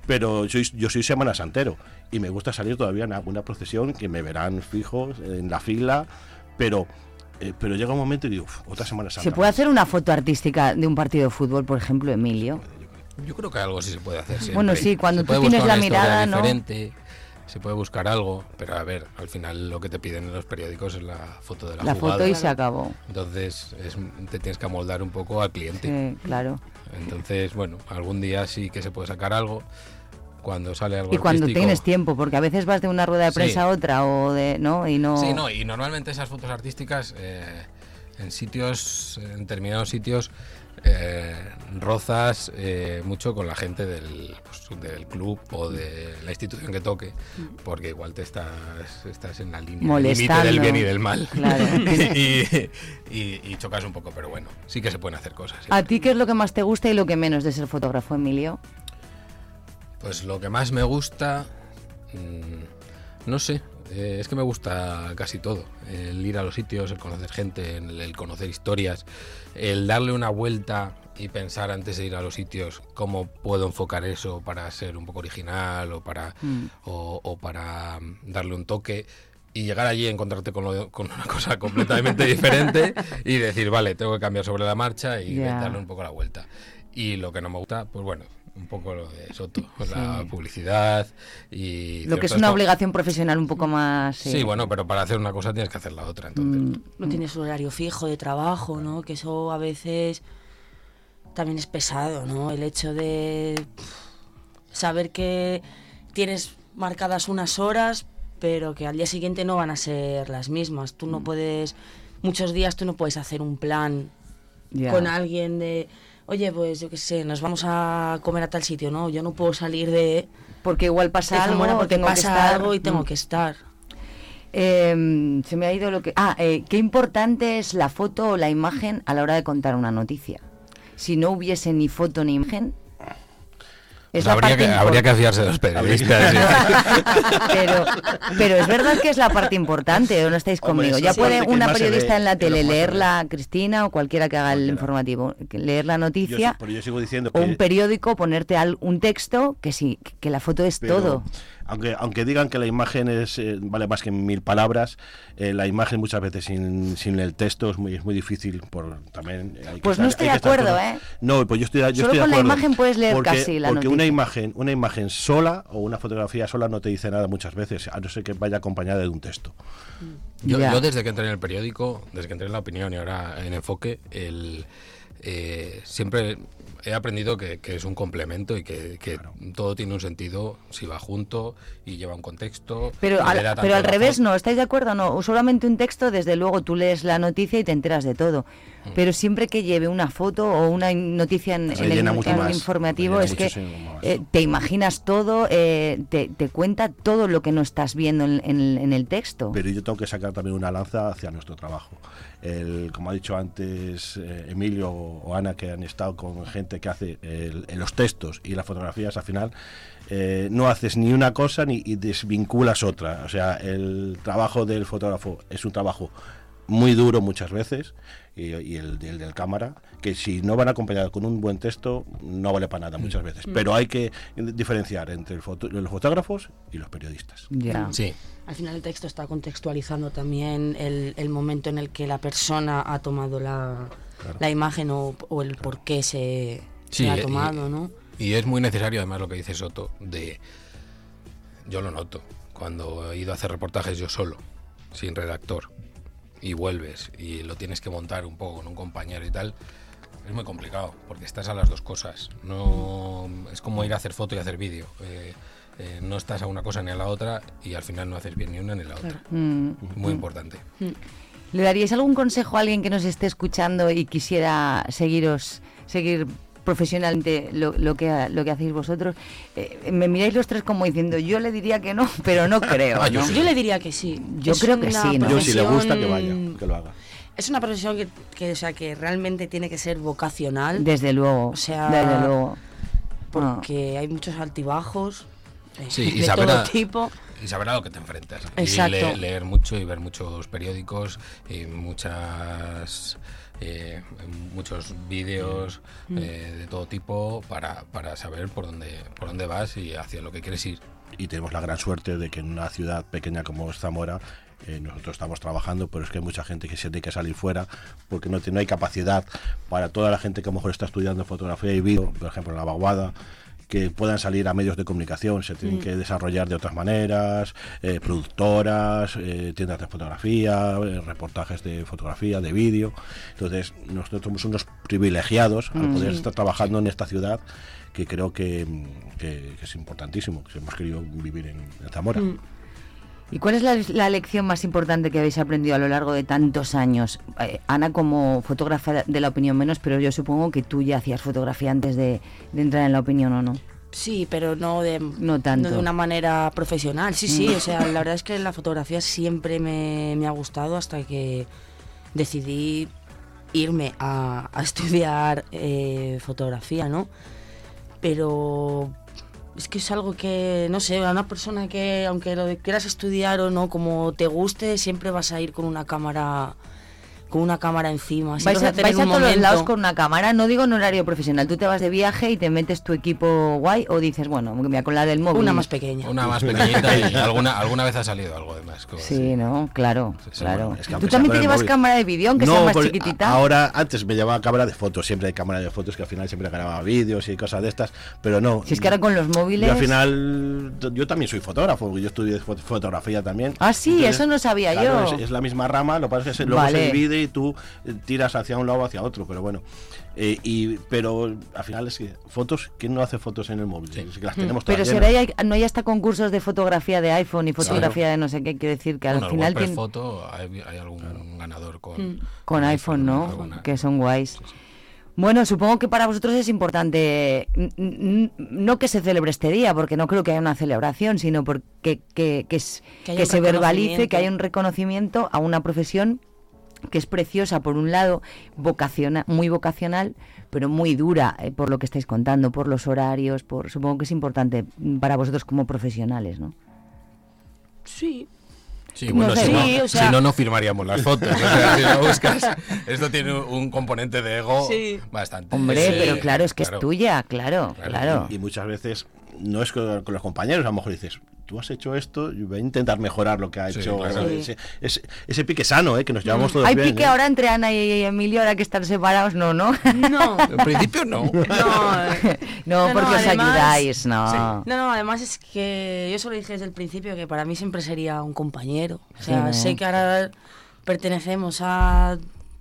Pero soy, yo soy Semana Santero y me gusta salir todavía en alguna procesión que me verán fijos en la fila, pero, eh, pero llega un momento y digo, "Uf, otra Semana Santa. ¿Se puede hacer una foto artística de un partido de fútbol, por ejemplo, Emilio? Yo creo que algo sí se puede hacer. siempre. Bueno, sí, cuando Se tú tienes la mirada, ¿no? diferente, Se puede buscar algo, pero a ver, al final lo que te piden en los periódicos es la foto de la, La jugada. foto y se acabó. Entonces es- te tienes que amoldar un poco al cliente. Sí, claro. Entonces, bueno, algún día sí que se puede sacar algo. Cuando sale algo Y cuando artístico- tienes tiempo, porque a veces vas de una rueda de Sí. prensa a otra o de, ¿no? Y no. Sí, no, y normalmente esas fotos artísticas eh, en sitios, en determinados sitios, eh, rozas eh, mucho con la gente del, pues, del club o de la institución que toque, porque igual te estás, estás en la línea límite del bien y del mal. Claro. y, y- y chocas un poco, pero bueno, sí que se pueden hacer cosas. sí. ¿A ti qué es lo que más te gusta y lo que menos de ser fotógrafo, Emilio? Pues lo que más me gusta, mm, no sé, eh, es que me gusta casi todo. El ir a los sitios, el conocer gente, el, el conocer historias, el darle una vuelta y pensar antes de ir a los sitios cómo puedo enfocar eso para ser un poco original o para, Mm. o, o para mm, darle un toque. Y llegar allí y encontrarte con, lo- con una cosa completamente diferente y decir, vale, tengo que cambiar sobre la marcha y darle un poco la vuelta. Y lo que no me gusta, pues bueno, un poco lo de Soto, la Sí. publicidad y... Lo que es una obligación profesional un poco más... Sí, bueno, pero para hacer una cosa tienes que hacer la otra, entonces... Mm. No tienes un horario fijo de trabajo, ¿no? Que eso a veces también es pesado, ¿no? El hecho de saber que tienes marcadas unas horas, pero que al día siguiente no van a ser las mismas. Tú no puedes, muchos días tú no puedes hacer un plan con alguien de, oye, pues yo qué sé, nos vamos a comer a tal sitio, ¿no? Yo no puedo salir de... Porque igual pasa algo, porque pasa estar. algo y tengo Mm. que estar. Eh, se me ha ido lo que... Ah, eh, qué importante es la foto o la imagen a la hora de contar una noticia. Si no hubiese ni foto ni imagen... Es Pues la habría, parte que, habría que fiarse de los periodistas. sí. pero, pero es verdad que es la parte importante, ¿o no estáis conmigo? Ya puede una periodista ve, en la tele ve. leerla, Cristina o cualquiera que haga el informativo, leer la noticia sí- pero yo sigo diciendo o que... un periódico, ponerte al- un texto que sí, que la foto es pero todo. Aunque, aunque digan que la imagen es, eh, vale más que mil palabras, eh, la imagen muchas veces sin, sin el texto es muy, es muy difícil. Por, también hay que Pues no estoy hay de que acuerdo, ¿eh? No, pues yo estoy, yo Solo estoy de con la acuerdo. imagen puedes leer porque, casi la Porque una imagen, una imagen sola o una fotografía sola no te dice nada muchas veces, a no ser que vaya acompañada de un texto. Yo desde que entré en el periódico, desde que entré en La Opinión y ahora en Enfoque, el, eh, siempre he aprendido que, que es un complemento y que, que todo tiene un sentido si va junto y lleva un contexto. Pero al, pero revés no, ¿estáis de acuerdo? No, solamente un texto, desde luego tú lees la noticia y te enteras de todo. Mm. Pero siempre que lleve una foto o una in- noticia en, en el, en el más, informativo es que eh, te imaginas todo, eh, te, te cuenta todo lo que no estás viendo en, en el texto. Pero yo tengo que sacar también una lanza hacia nuestro trabajo. El, como ha dicho antes eh, Emilio o Ana, que han estado con gente que hace el- los textos y las fotografías, al final eh, no haces ni una cosa ni y desvinculas otra. O sea, el trabajo del fotógrafo es un trabajo muy duro muchas veces y, el del cámara que si no van acompañados con un buen texto no vale para nada muchas veces Mm. pero hay que diferenciar entre el foto- los fotógrafos y los periodistas Ya. Sí. Al final el texto está contextualizando también el, el momento en el que la persona ha tomado la, la imagen o, o el por qué se, ha y- tomado, ¿no? Y es muy necesario, además, lo que dice Soto, de... Yo lo noto, cuando he ido a hacer reportajes yo solo, sin redactor, y vuelves y lo tienes que montar un poco con un compañero y tal, es muy complicado, porque estás a las dos cosas. No Es como ir a hacer foto y hacer vídeo. Eh, eh, no estás a una cosa ni a la otra y al final no haces bien ni una ni la otra. Mm. Muy importante. ¿Le daríais algún consejo a alguien que nos esté escuchando y quisiera seguiros, seguir profesionalmente lo, lo que, lo que hacéis vosotros? Eh, me miráis los tres como diciendo, yo le diría que no, pero no creo. Ah, yo ¿no? sí. Yo le diría que sí. Yo Es creo que sí, ¿no? yo si le gusta que vaya que lo haga Es una profesión que, que, o sea, que realmente tiene que ser vocacional. Desde luego, O sea, desde luego. Porque hay muchos altibajos eh, Sí, y de saber todo a- tipo. Y saber a lo que te enfrentas. Exacto. Y le- leer mucho y ver muchos periódicos y muchas eh, muchos vídeos Mm. eh, de todo tipo para, para saber por dónde por dónde vas y hacia lo que quieres ir. y tenemos la gran suerte de que en una ciudad pequeña como Zamora eh, nosotros estamos trabajando, pero es que hay mucha gente que se tiene que salir fuera porque no, no hay capacidad para toda la gente que a lo mejor está estudiando fotografía y vídeo, por ejemplo en la vaguada, que puedan salir a medios de comunicación, se tienen Mm. que desarrollar de otras maneras, eh, productoras, eh, tiendas de fotografía, eh, reportajes de fotografía, de vídeo. Entonces, nosotros somos unos privilegiados al Mm. poder Sí. estar trabajando en esta ciudad que creo que, que- que es importantísimo, que hemos querido vivir en, en Zamora. Mm. ¿Y cuál es la, la lección más importante que habéis aprendido a lo largo de tantos años? Eh, Ana como fotógrafa de la opinión menos, pero yo supongo que tú ya hacías fotografía antes de, de entrar en la opinión o no. Sí, pero no de, no tanto. de una manera profesional. Sí, sí, Mm. o sea, la verdad es que la fotografía siempre me, me ha gustado hasta que decidí irme a, a estudiar eh, fotografía, ¿no? Pero es que es algo que, no sé, a una persona que, aunque lo quieras estudiar o no, como te guste, siempre vas a ir con una cámara con una cámara encima. Vais vas a, tener vais a todos los momento- lados con una cámara, no digo en horario profesional. Tú te vas de viaje y te metes tu equipo guay o dices, bueno, mira, con la del móvil. Una más pequeña. Una más pequeñita y alguna, alguna vez ha salido algo de más. como Sí, ¿no? Claro, claro. bueno, es que ¿Tú sea también te llevas móvil. cámara de vídeo, aunque sea No, más porque chiquitita? a- Ahora, antes me llevaba cámara de fotos, siempre hay cámara de fotos que al final siempre grababa vídeos y cosas de estas, pero no. Si es que ahora con los móviles... Yo al final, yo también soy fotógrafo, porque yo estudié fo- fotografía también. Ah, sí, eso no sabía claro, yo. Es, es la misma rama, lo que pasa es que luego Vale. se divide y tú eh, tiras hacia un lado o hacia otro, pero bueno. Eh, y, pero al final es que fotos, ¿quién no hace fotos en el móvil? Es que las tenemos Pero si ahora hay, no hay hasta concursos de fotografía de iPhone y fotografía de no sé qué, quiere decir que al Bueno, final tiene- foto hay, hay algún ganador con, con iPhone, ¿no? Que son guays. Bueno, supongo que para vosotros es importante, no que se celebre este día, porque no creo que haya una celebración, sino porque que, que es- Que haya que un se verbalice, que haya un reconocimiento a una profesión que es preciosa, por un lado, vocaciona, muy vocacional, pero muy dura, eh, por lo que estáis contando, por los horarios, por supongo que es importante para vosotros como profesionales, ¿no? Sí. Sí, No bueno, sé. si, no, Sí, o sea- si no, no firmaríamos las fotos. O sea, si lo buscas, esto tiene un componente de ego Sí. bastante. Hombre, Sí, pero claro, es que claro. es tuya, claro, claro. Y, y muchas veces no es con, con los compañeros, a lo mejor dices, tú has hecho esto, yo voy a intentar mejorar lo que ha Sí, hecho. claro. Ese, ese- ese pique sano, ¿eh? que nos llevamos todos ¿Hay bien. pique ¿eh? ahora entre Ana y Emilio ahora que están separados? No, ¿no? No. En principio no. No, porque os además- ayudáis, no. No, no, además es que yo solo dije desde el principio que para mí siempre sería un compañero. O sea, ¿no? sé que ahora pertenecemos a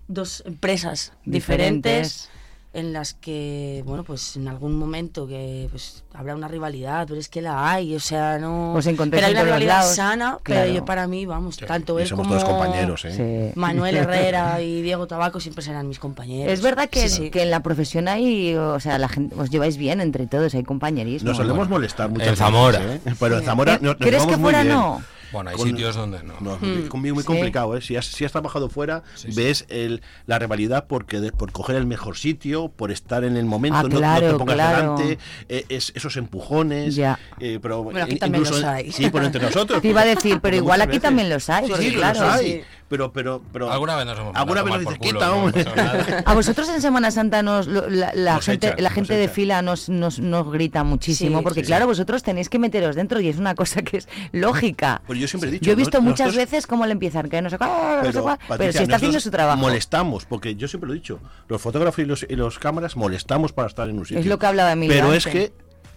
dos empresas diferentes. Diferentes. En las que, bueno, pues en algún momento que pues habrá una rivalidad, pero es que la hay, o sea, no... Os pero hay en una rivalidad lados. sana, Claro. pero yo para mí, vamos, tanto Y él somos como todos compañeros, ¿eh? Sí. Manuel Herrera y Diego Tabaco siempre serán mis compañeros. Es verdad que, Sí, sí. que en la profesión hay, o sea, la gente, os lleváis bien entre todos, hay compañerismo. Nos solemos molestar muchas En Zamora. ¿eh? Pero en Zamora Eh, nos, ¿crees que muy fuera bien. no? Bueno, hay Con- sitios donde no. No, Hmm. conmigo muy Sí. complicado, ¿eh? Si has, si has trabajado fuera, ves el, la rivalidad porque de- por coger el mejor sitio, por estar en el momento, Ah, no- te pongas claro. delante, eh, es- esos empujones. Ya. eh, pero Bueno, aquí in- también incluso- los hay. Sí, pero entre nosotros. Te iba a decir, pero igual aquí veces- también los hay, Sí, porque claro. los hay. Pero, pero, pero. Alguna vez nos hemos Alguna vez nos a dices, quita, no. A vosotros en Semana Santa nos, lo- la, la Nos gente, echan, la gente de echan. fila nos, nos, nos grita muchísimo, Sí, porque sí, claro, sí. vosotros tenéis que meteros dentro y es una cosa que es lógica. Pero yo siempre he dicho. Yo he visto ¿no? muchas nosotros- veces cómo le empiezan, que no sé cuál, no sé cuál, pero si está haciendo su trabajo. Molestamos, porque yo siempre lo he dicho, los fotógrafos y los, y los cámaras molestamos para estar en un sitio. Es lo que hablaba Emilio Pero es que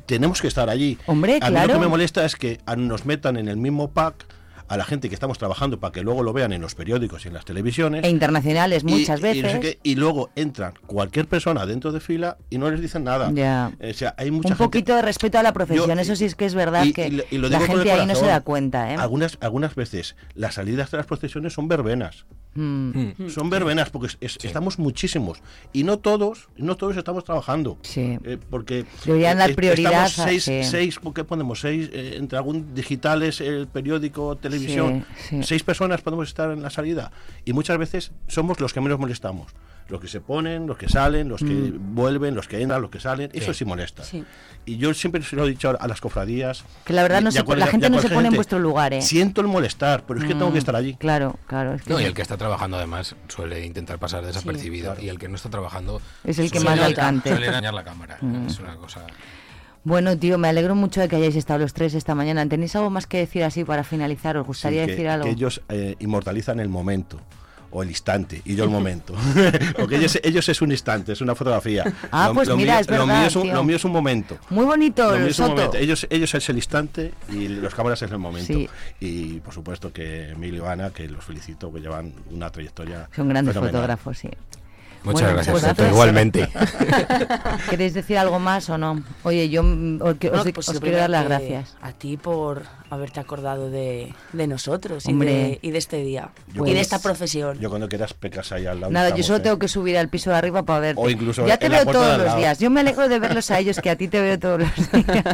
tenemos que estar allí. Hombre, a mí claro. lo que me molesta es que nos metan en el mismo pack a la gente que estamos trabajando para que luego lo vean en los periódicos y en las televisiones. E internacionales Y- muchas y no sé veces. qué, y luego entran cualquier persona dentro de fila y no les dicen nada. Ya. O sea, hay mucha Un gente- poquito de respeto a la profesión, Yo- eso sí es que es verdad y- que y lo- y lo la gente ahí no se da cuenta, ¿eh? Algunas, algunas veces las salidas de las procesiones son verbenas. Mm. Son verbenas porque es- es- estamos muchísimos y no todos, no todos estamos trabajando. Sí. Eh, porque Deberían dar eh, prioridad estamos a- seis, sí. seis, ¿por qué ponemos seis eh, entre algún digitales, el periódico, televisión, Sí, sí. seis personas podemos estar en la salida y muchas veces somos los que menos molestamos. Los que se ponen, los que salen, los que Mm. vuelven, los que entran, los que salen, eso sí molesta. Sí. Y yo siempre se lo he dicho a las cofradías. Que la verdad no se cual- la gente no se pone en gente. vuestro lugar, ¿eh? Siento el molestar, pero es que tengo Mm, que estar allí. Claro, claro. Es que No, y el que está trabajando además suele intentar pasar desapercibido y el que no está trabajando Es el que suele- más cante. Suele dañar la cámara. Mm. Es una cosa. Bueno, tío, me alegro mucho de que hayáis estado los tres esta mañana. ¿Tenéis algo más que decir así para finalizar? ¿Os gustaría Sí, que, decir algo? que ellos eh, inmortalizan el momento o el instante y yo el momento. Porque ellos, ellos es un instante, es una fotografía. Ah, pues mira, mío, es lo, verdad, mío es un, lo mío es un momento. Muy bonito, Lo mío el es un Soto. momento. Ellos, ellos es el instante y los cámaras es el momento. Sí. Y por supuesto que Emilio y Ana, que los felicito, que llevan una trayectoria. Son grandes fenomenal. fotógrafos, sí. Muchas gracias, pues Tato, entonces- igualmente. ¿Queréis decir algo más o no? Oye, yo mm, os, que- os- Bueno, pues os quiero dar las gracias. A ti por haberte acordado de, de nosotros y Hombre. de, y de este día. Yo y de esta profesión. Yo cuando quieras pecas ahí al lado. Nada, yo estamos, solo ¿eh? tengo que subir al piso de arriba para verte. O incluso ya te veo todos los días. Yo me alegro de verlos a ellos, que a ti te veo todos los días.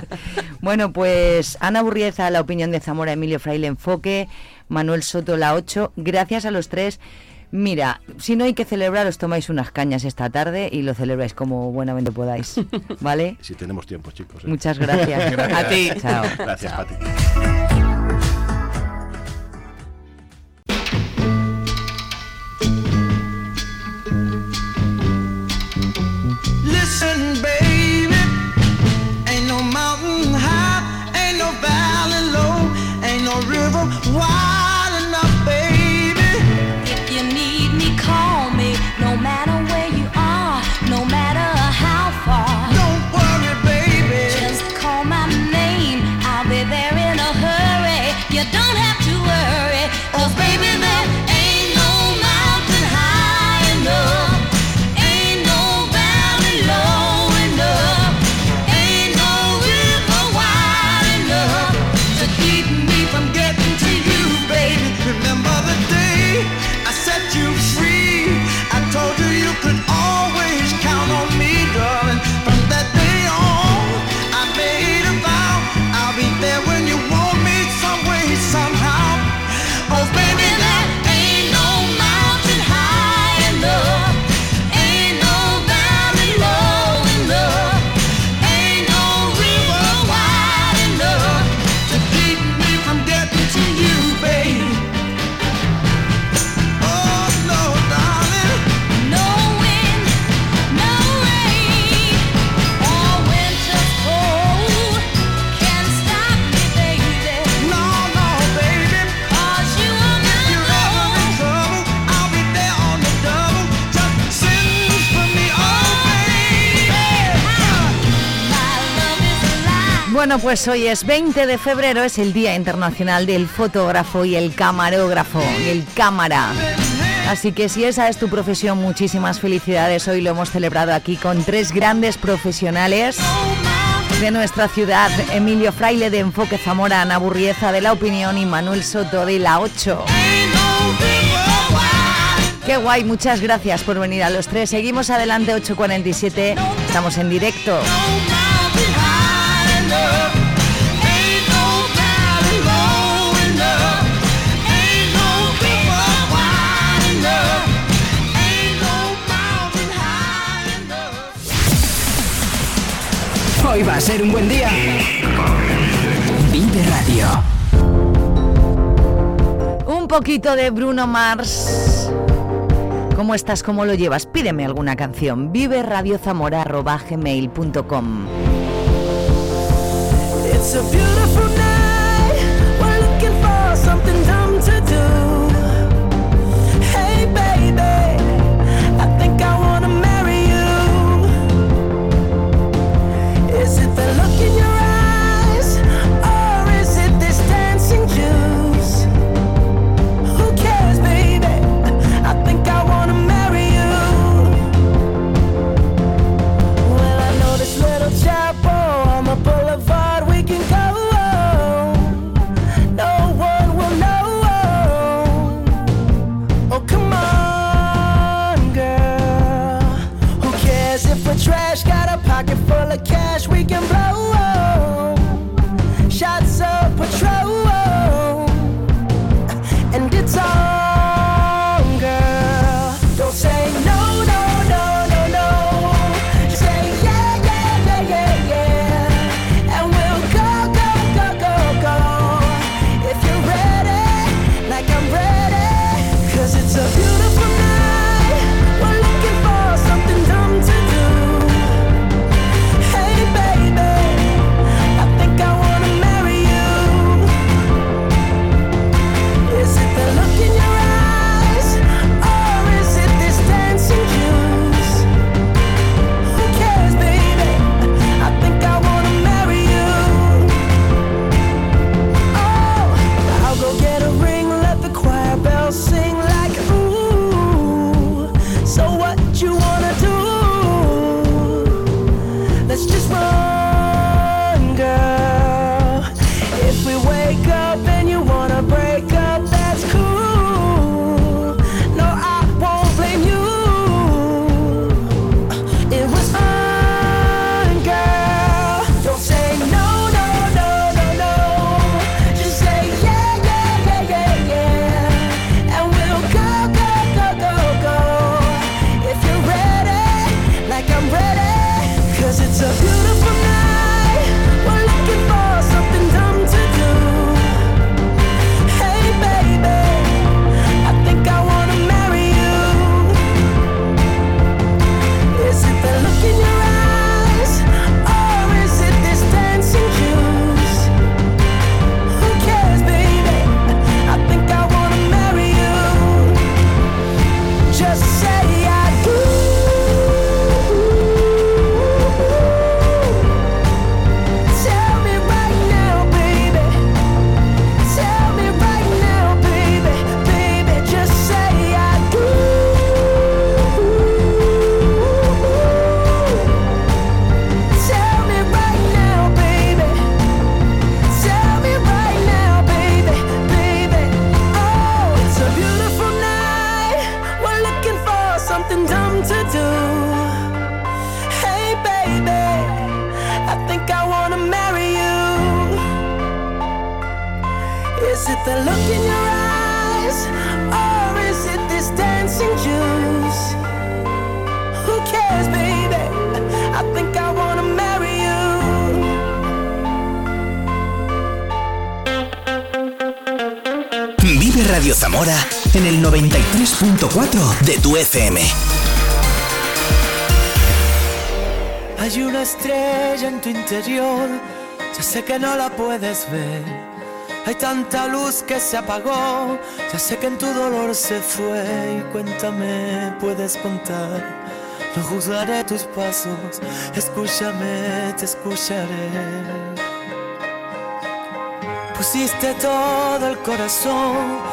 bueno, pues Ana Burrieza, la opinión de Zamora, Emilio Fraile Enfoque, Manuel Soto, la 8. Gracias a los tres. Mira, si no hay que celebrar, os tomáis unas cañas esta tarde y lo celebráis como buenamente podáis. ¿Vale? Si tenemos tiempo, chicos. ¿eh? Muchas gracias. A ti. Chao. Gracias, Pati. Listen, baby, Bueno, pues hoy es 20 de febrero, es el Día Internacional del Fotógrafo y el Camarógrafo y el Cámara. Así que si esa es tu profesión, muchísimas felicidades. Hoy lo hemos celebrado aquí con tres grandes profesionales de nuestra ciudad. Emilio Fraile de Enfoque Zamora, Ana Burrieza de La Opinión y Manuel Soto de La 8. Qué guay, muchas gracias por venir a los tres. Seguimos adelante 8.47, estamos en directo. Hoy va a ser un buen día. Vive Radio. Un poquito de Bruno Mars. ¿Cómo estás? ¿Cómo lo llevas? Pídeme alguna canción. Vive radiozamora.gmail.com It's a beautiful something dumb to do. Hey, baby, I think I wanna marry you. Is it the look in your eyes, or is it this dancing juice? Who cares, baby? I think I wanna marry you. Vive Radio Zamora en el 93.4 de tu FM. Hay una estrella en tu interior, ya sé que no la puedes ver. Hay tanta luz que se apagó, ya sé que en tu dolor se fue. Y cuéntame, puedes contar. No juzgaré tus pasos, escúchame, te escucharé. Pusiste todo el corazón,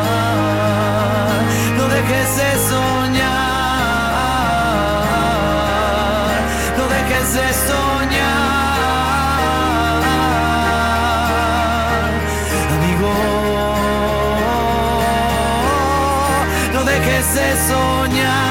dejes de soñar, no dejes de soñar, amigo. No dejes de soñar,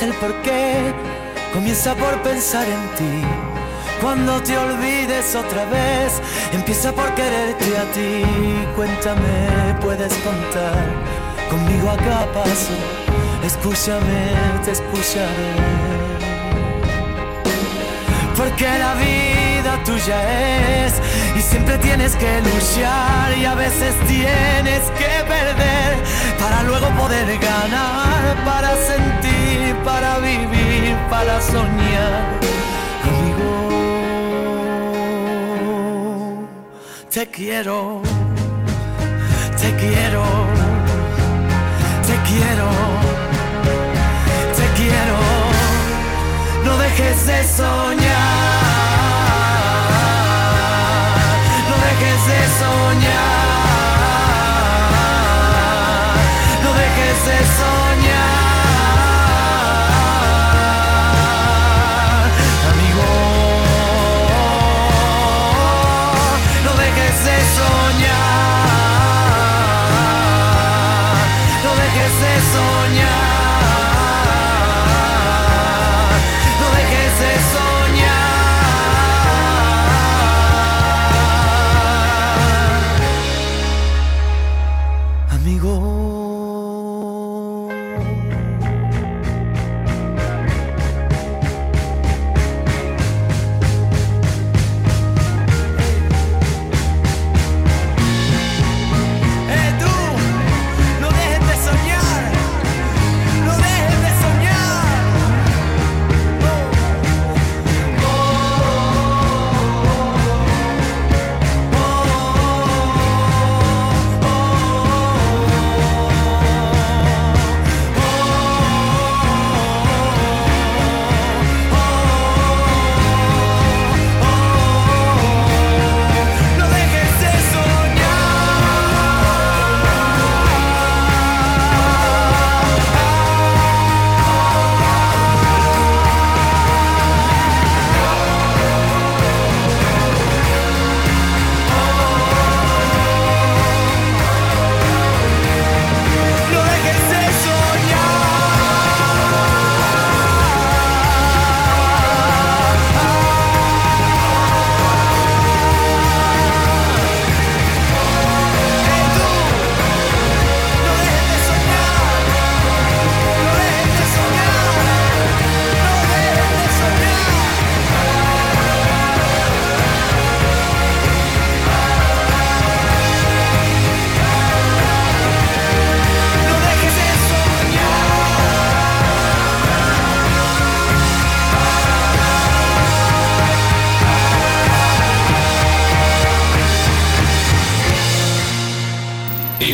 preguntes el por qué, comienza por pensar en ti. Cuando te olvides otra vez, empieza por quererte a ti. Cuéntame, puedes contar conmigo a cada paso. Escúchame, te escucharé. Porque la vida tuya es y siempre tienes que luchar y a veces tienes que perder para luego poder ganar, para sentir, para vivir, para soñar. Amigo, te quiero, te quiero, te quiero, te quiero. No dejes de soñar. No dejes de soñar. No dejes de soñar.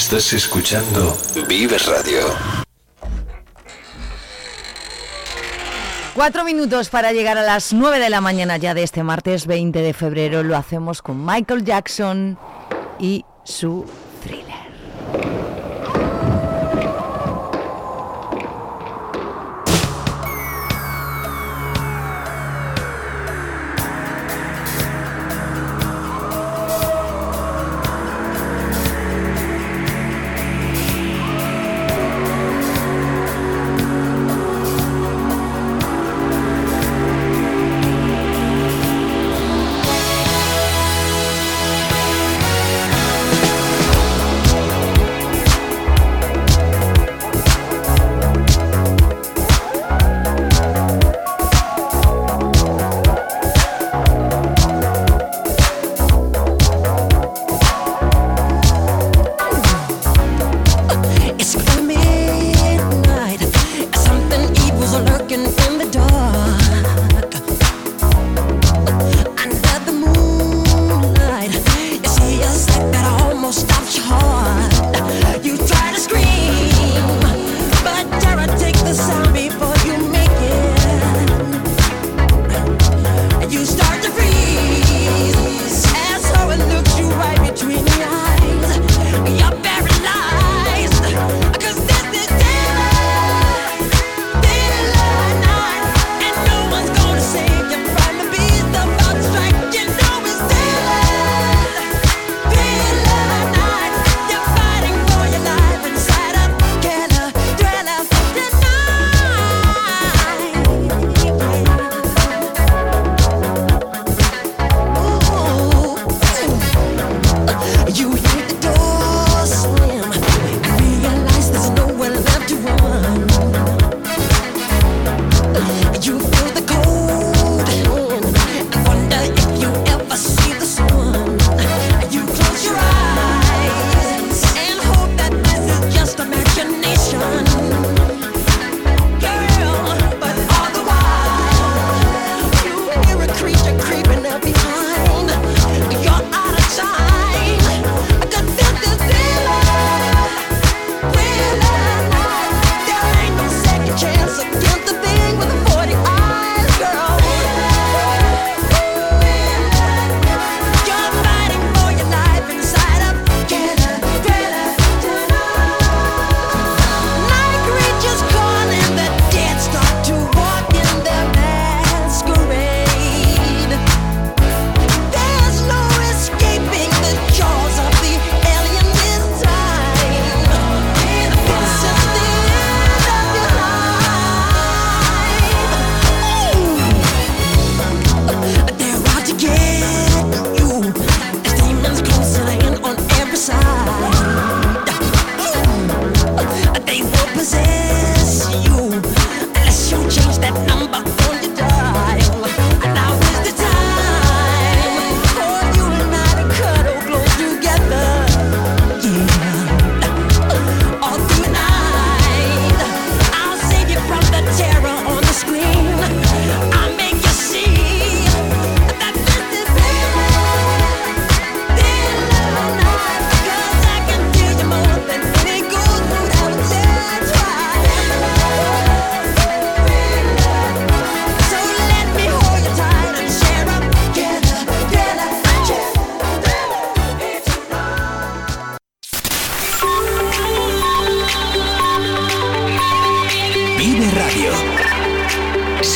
Estás escuchando Vive Radio. Cuatro minutos para llegar a las nueve de la mañana ya de este martes 20 de febrero. Lo hacemos con Michael Jackson y su